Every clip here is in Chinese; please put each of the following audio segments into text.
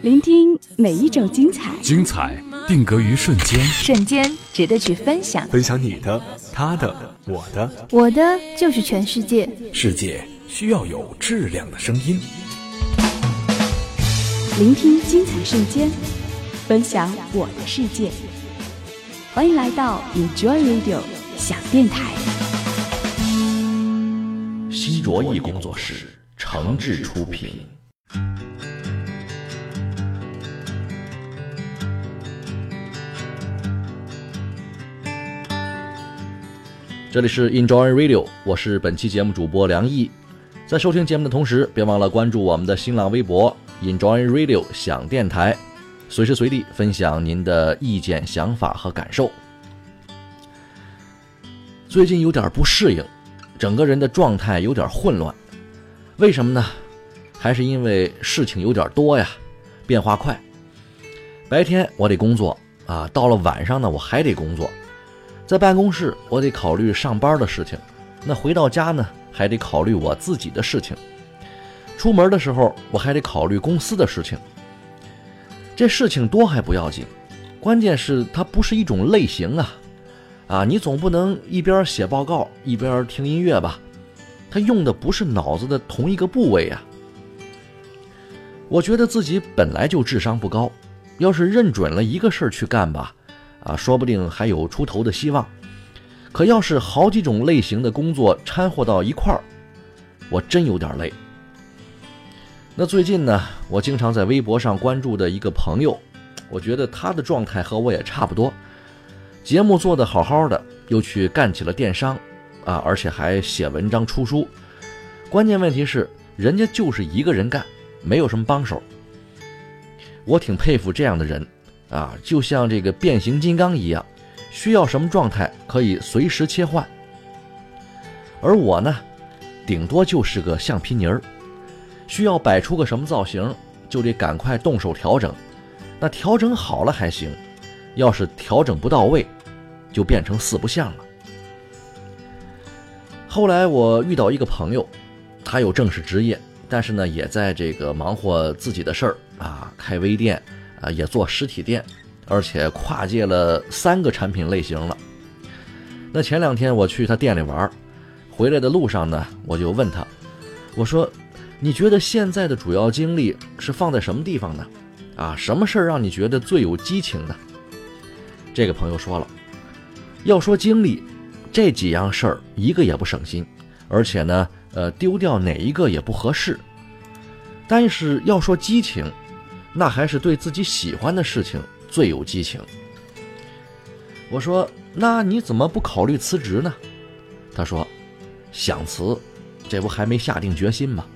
聆听每一种精彩，精彩定格于瞬间，瞬间值得去分享。分享你的、他的、我的，我的就是全世界。世界需要有质量的声音。聆听精彩瞬间，分享我的世界。欢迎来到 Enjoy Radio 小电台。新卓艺工作室诚挚出品。这里是 Enjoy Radio，我是本期节目主播梁毅。在收听节目的同时，别忘了关注我们的新浪微博 Enjoy Radio 想电台，随时随地分享您的意见、想法和感受。最近有点不适应，整个人的状态有点混乱，为什么呢？还是因为事情有点多呀，变化快。白天我得工作啊，到了晚上呢，我还得工作。在办公室，我得考虑上班的事情；那回到家呢，还得考虑我自己的事情。出门的时候，我还得考虑公司的事情。这事情多还不要紧，关键是它不是一种类型啊！啊，你总不能一边写报告一边听音乐吧？他用的不是脑子的同一个部位呀。我觉得自己本来就智商不高，要是认准了一个事儿去干吧。啊，说不定还有出头的希望。可要是好几种类型的工作掺和到一块儿，我真有点累。那最近呢，我经常在微博上关注的一个朋友，我觉得他的状态和我也差不多。节目做得好好的，又去干起了电商，啊，而且还写文章出书。关键问题是，人家就是一个人干，没有什么帮手。我挺佩服这样的人。啊，就像这个变形金刚一样，需要什么状态可以随时切换。而我呢，顶多就是个橡皮泥儿，需要摆出个什么造型，就得赶快动手调整。那调整好了还行，要是调整不到位，就变成四不像了。后来我遇到一个朋友，他有正式职业，但是呢，也在这个忙活自己的事儿啊，开微店。啊，也做实体店，而且跨界了三个产品类型了。那前两天我去他店里玩，回来的路上呢，我就问他，我说：“你觉得现在的主要精力是放在什么地方呢？啊，什么事儿让你觉得最有激情呢？”这个朋友说了，要说精力，这几样事儿一个也不省心，而且呢，呃，丢掉哪一个也不合适。但是要说激情，那还是对自己喜欢的事情最有激情。我说：“那你怎么不考虑辞职呢？”他说：“想辞，这不还没下定决心吗？”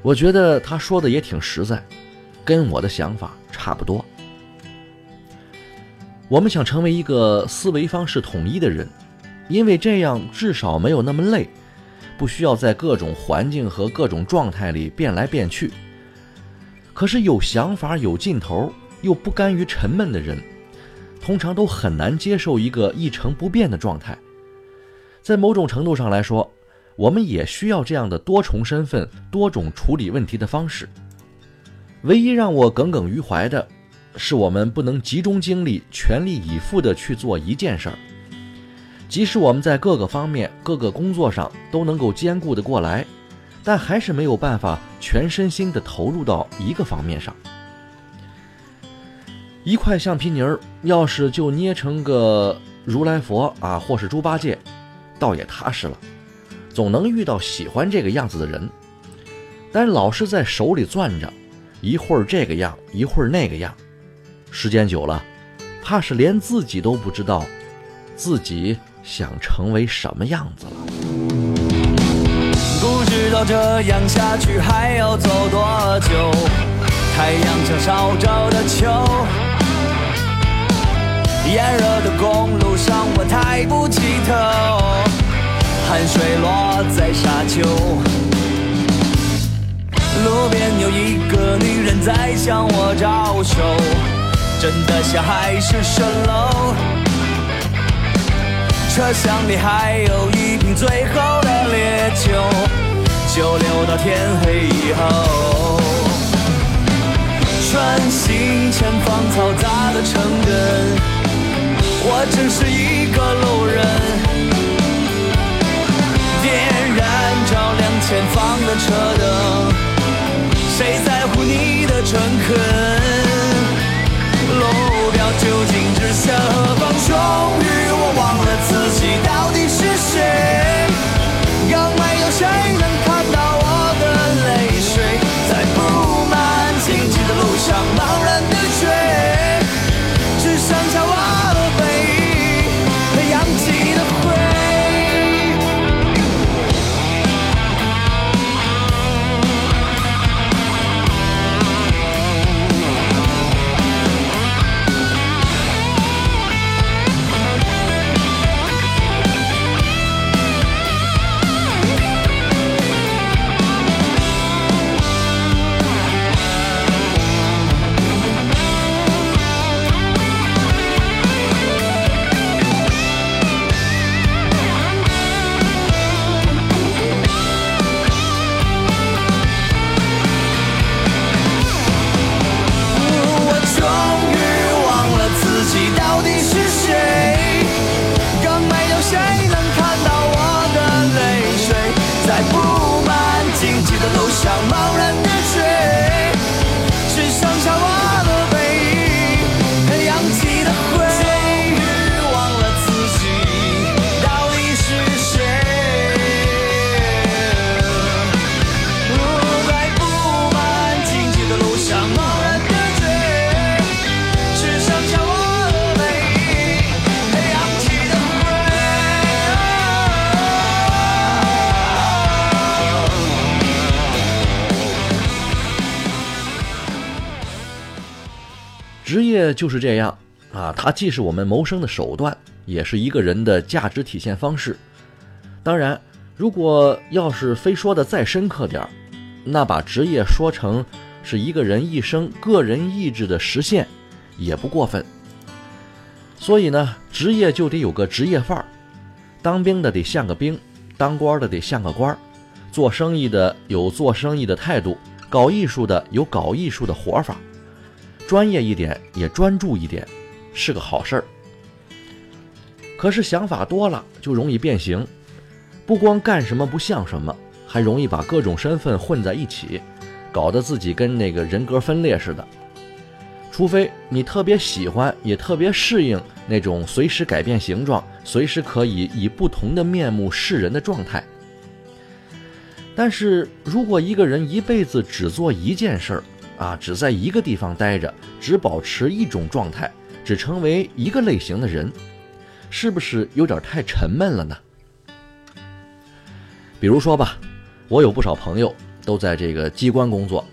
我觉得他说的也挺实在，跟我的想法差不多。我们想成为一个思维方式统一的人，因为这样至少没有那么累，不需要在各种环境和各种状态里变来变去。可是有想法、有劲头又不甘于沉闷的人，通常都很难接受一个一成不变的状态。在某种程度上来说，我们也需要这样的多重身份、多种处理问题的方式。唯一让我耿耿于怀的，是我们不能集中精力、全力以赴地去做一件事儿。即使我们在各个方面、各个工作上都能够兼顾得过来。但还是没有办法全身心的投入到一个方面上。一块橡皮泥儿，要是就捏成个如来佛啊，或是猪八戒，倒也踏实了，总能遇到喜欢这个样子的人。但老是在手里攥着，一会儿这个样，一会儿那个样，时间久了，怕是连自己都不知道自己想成为什么样子了。不知道这样下去还要走多久？太阳像烧着的球，炎热的公路上我抬不起头，汗水落在沙丘。路边有一个女人在向我招手，真的像海市蜃楼。车厢里还有一瓶最后的烈酒。就留到天黑以后。穿行前方嘈杂的城镇，我只是一个路人。点燃照亮前方的车灯就是这样啊，它既是我们谋生的手段，也是一个人的价值体现方式。当然，如果要是非说的再深刻点儿，那把职业说成是一个人一生个人意志的实现，也不过分。所以呢，职业就得有个职业范儿，当兵的得像个兵，当官的得像个官儿，做生意的有做生意的态度，搞艺术的有搞艺术的活法。专业一点，也专注一点，是个好事儿。可是想法多了就容易变形，不光干什么不像什么，还容易把各种身份混在一起，搞得自己跟那个人格分裂似的。除非你特别喜欢，也特别适应那种随时改变形状、随时可以以不同的面目示人的状态。但是如果一个人一辈子只做一件事儿，啊，只在一个地方待着，只保持一种状态，只成为一个类型的人，是不是有点太沉闷了呢？比如说吧，我有不少朋友都在这个机关工作，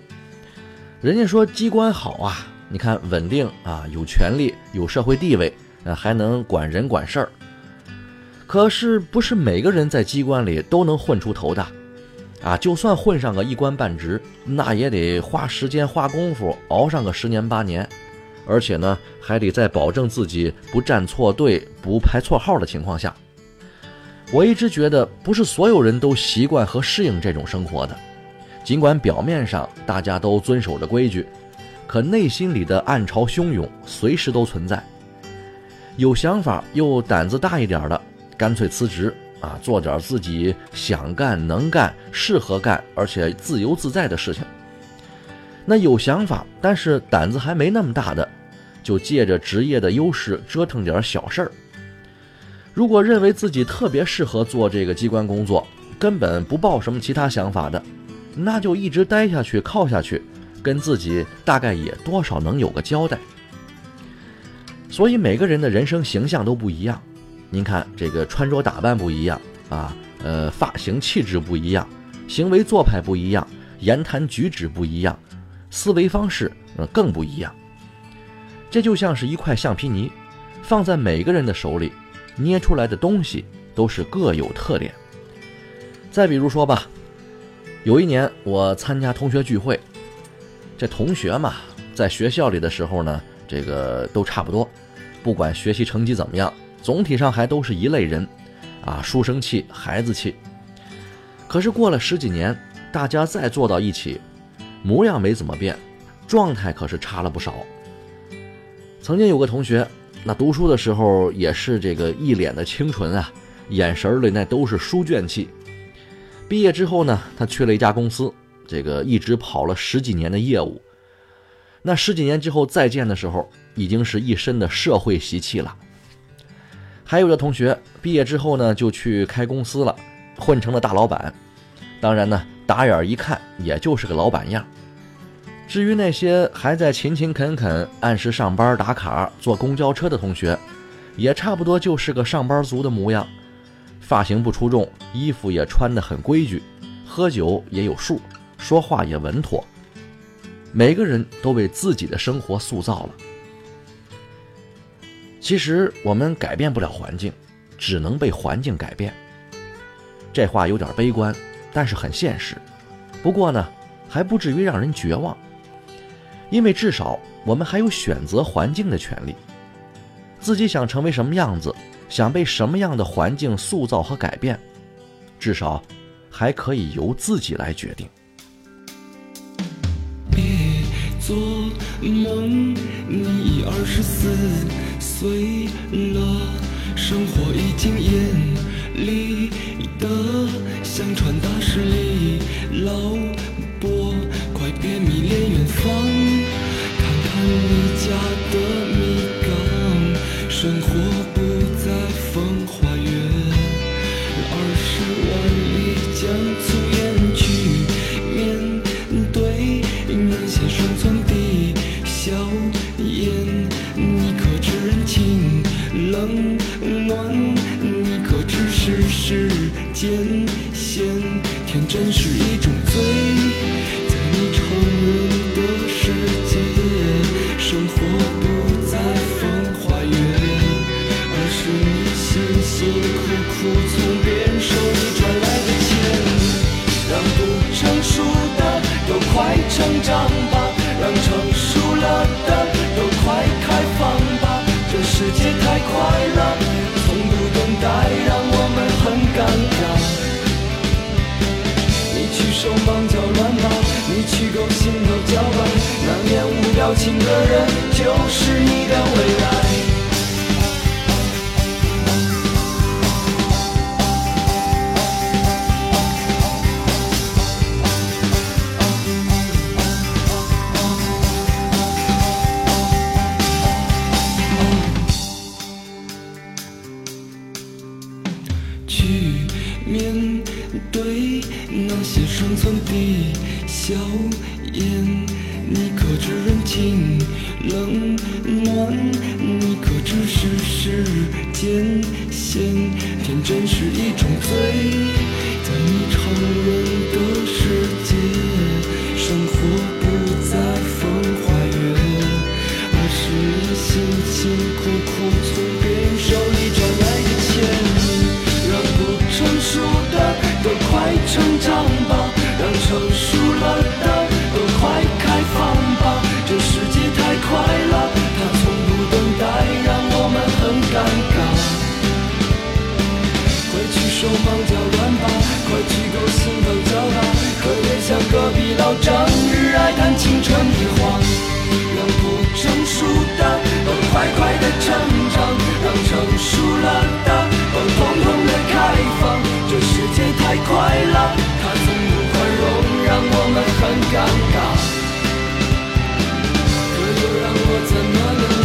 人家说机关好啊，你看稳定啊，有权利，有社会地位，呃，还能管人管事儿。可是不是每个人在机关里都能混出头的。啊，就算混上个一官半职，那也得花时间花功夫熬上个十年八年，而且呢，还得在保证自己不站错队、不排错号的情况下。我一直觉得，不是所有人都习惯和适应这种生活的。尽管表面上大家都遵守着规矩，可内心里的暗潮汹涌随时都存在。有想法又胆子大一点的，干脆辞职。啊，做点自己想干、能干、适合干，而且自由自在的事情。那有想法，但是胆子还没那么大的，就借着职业的优势折腾点小事儿。如果认为自己特别适合做这个机关工作，根本不抱什么其他想法的，那就一直待下去、靠下去，跟自己大概也多少能有个交代。所以每个人的人生形象都不一样。您看，这个穿着打扮不一样啊，呃，发型气质不一样，行为做派不一样，言谈举止不一样，思维方式呃更不一样。这就像是一块橡皮泥，放在每个人的手里，捏出来的东西都是各有特点。再比如说吧，有一年我参加同学聚会，这同学嘛，在学校里的时候呢，这个都差不多，不管学习成绩怎么样。总体上还都是一类人，啊，书生气、孩子气。可是过了十几年，大家再坐到一起，模样没怎么变，状态可是差了不少。曾经有个同学，那读书的时候也是这个一脸的清纯啊，眼神里那都是书卷气。毕业之后呢，他去了一家公司，这个一直跑了十几年的业务。那十几年之后再见的时候，已经是一身的社会习气了。还有的同学毕业之后呢，就去开公司了，混成了大老板。当然呢，打眼一看，也就是个老板样。至于那些还在勤勤恳恳、按时上班打卡、坐公交车的同学，也差不多就是个上班族的模样。发型不出众，衣服也穿得很规矩，喝酒也有数，说话也稳妥。每个人都为自己的生活塑造了。其实我们改变不了环境，只能被环境改变。这话有点悲观，但是很现实。不过呢，还不至于让人绝望，因为至少我们还有选择环境的权利。自己想成为什么样子？想被什么样的环境塑造和改变，至少还可以由自己来决定。别做梦，你已二十四醉了，生活已经严厉的像传达室里老伯，快别迷恋远方，看看你家的情熟了的都。快乐，它从不等待，让我们很尴尬。快去手忙脚乱吧，快去勾心斗角吧，可别像隔壁老张日爱谈青春的话。让不成熟的都快快的成长，让成熟了的都统统的开放。这世界太快了，它从不，很尴尬。可又让我怎么能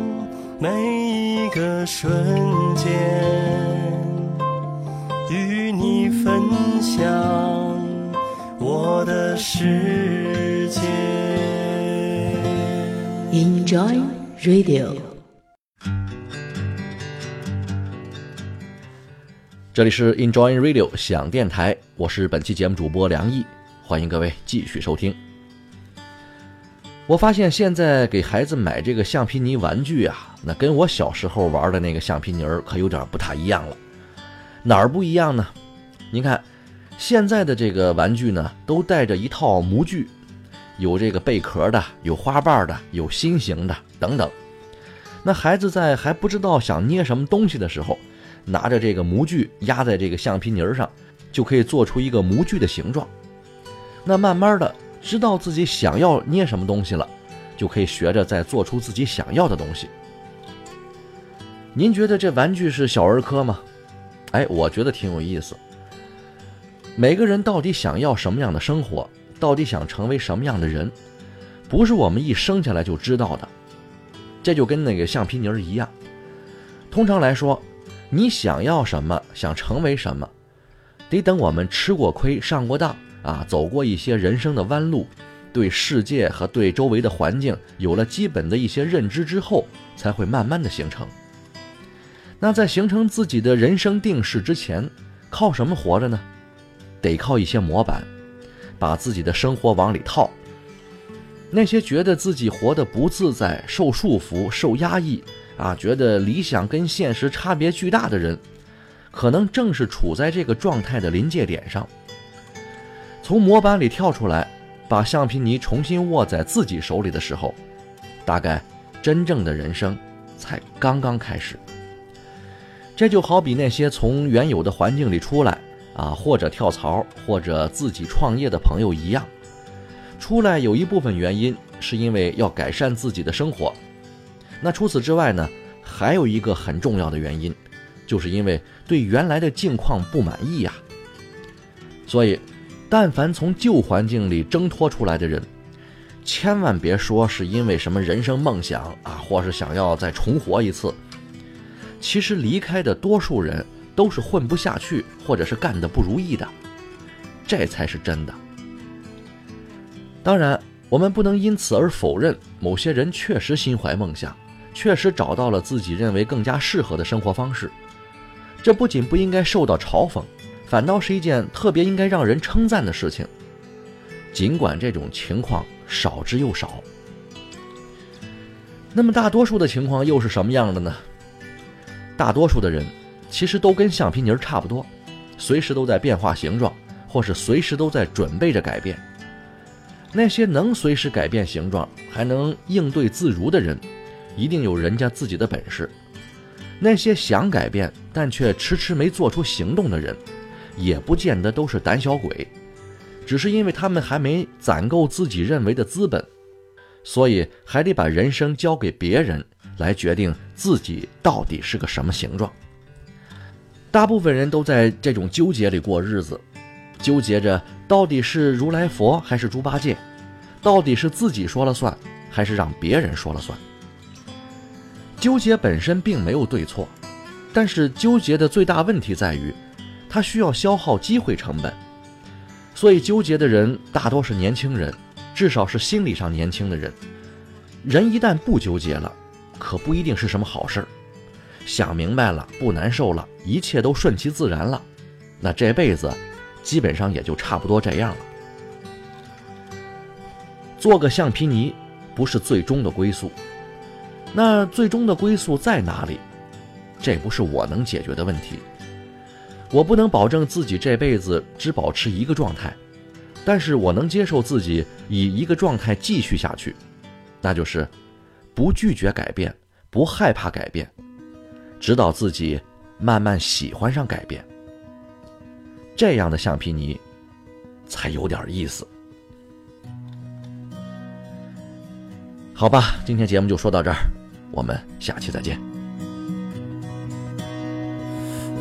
每一个瞬间，与你分享我的世界。Enjoy Radio。这里是 Enjoy Radio 想电台，我是本期节目主播梁毅，欢迎各位继续收听。我发现现在给孩子买这个橡皮泥玩具啊，那跟我小时候玩的那个橡皮泥儿可有点不太一样了。哪儿不一样呢？您看，现在的这个玩具呢，都带着一套模具，有这个贝壳的，有花瓣的，有心形的等等。那孩子在还不知道想捏什么东西的时候，拿着这个模具压在这个橡皮泥儿上，就可以做出一个模具的形状。那慢慢的知道自己想要捏什么东西了，就可以学着再做出自己想要的东西。您觉得这玩具是小儿科吗？哎，我觉得挺有意思。每个人到底想要什么样的生活，到底想成为什么样的人，不是我们一生下来就知道的。这就跟那个橡皮泥一样。通常来说，你想要什么，想成为什么，得等我们吃过亏、上过当啊，走过一些人生的弯路，对世界和对周围的环境有了基本的一些认知之后，才会慢慢的形成。那在形成自己的人生定势之前，靠什么活着呢？得靠一些模板，把自己的生活往里套。那些觉得自己活得不自在、受束缚、受压抑啊，觉得理想跟现实差别巨大的人，可能正是处在这个状态的临界点上。从模板里跳出来，把橡皮泥重新握在自己手里的时候，大概真正的人生才刚刚开始。这就好比那些从原有的环境里出来啊，或者跳槽，或者自己创业的朋友一样。出来有一部分原因是因为要改善自己的生活，那除此之外呢，还有一个很重要的原因，就是因为对原来的境况不满意呀。所以，但凡从旧环境里挣脱出来的人，千万别说是因为什么人生梦想啊，或是想要再重活一次。其实离开的多数人都是混不下去，或者是干得不如意的，这才是真的。当然，我们不能因此而否认某些人确实心怀梦想，确实找到了自己认为更加适合的生活方式。这不仅不应该受到嘲讽，反倒是一件特别应该让人称赞的事情。尽管这种情况少之又少，那么大多数的情况又是什么样的呢？大多数的人其实都跟橡皮泥差不多，随时都在变化形状，或是随时都在准备着改变。那些能随时改变形状，还能应对自如的人，一定有人家自己的本事。那些想改变但却迟迟没做出行动的人，也不见得都是胆小鬼，只是因为他们还没攒够自己认为的资本，所以还得把人生交给别人来决定自己到底是个什么形状。大部分人都在这种纠结里过日子。纠结着到底是如来佛还是猪八戒，到底是自己说了算还是让别人说了算。纠结本身并没有对错，但是纠结的最大问题在于，它需要消耗机会成本。所以纠结的人大多是年轻人，至少是心理上年轻的人。人一旦不纠结了，可不一定是什么好事儿。想明白了，不难受了，一切都顺其自然了，那这辈子。基本上也就差不多这样了。做个橡皮泥不是最终的归宿，那最终的归宿在哪里？这不是我能解决的问题。我不能保证自己这辈子只保持一个状态但是我能接受自己以一个状态继续下去那就是不拒绝改变不害怕改变直到自己慢慢喜欢上改变。这样的橡皮泥才有点意思。好吧今天节目就说到这儿我们下期再见。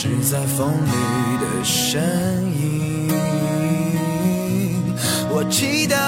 是在风里的身影。我祈祷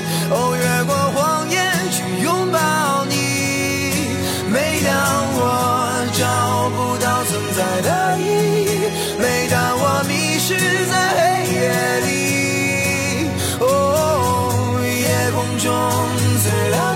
最亮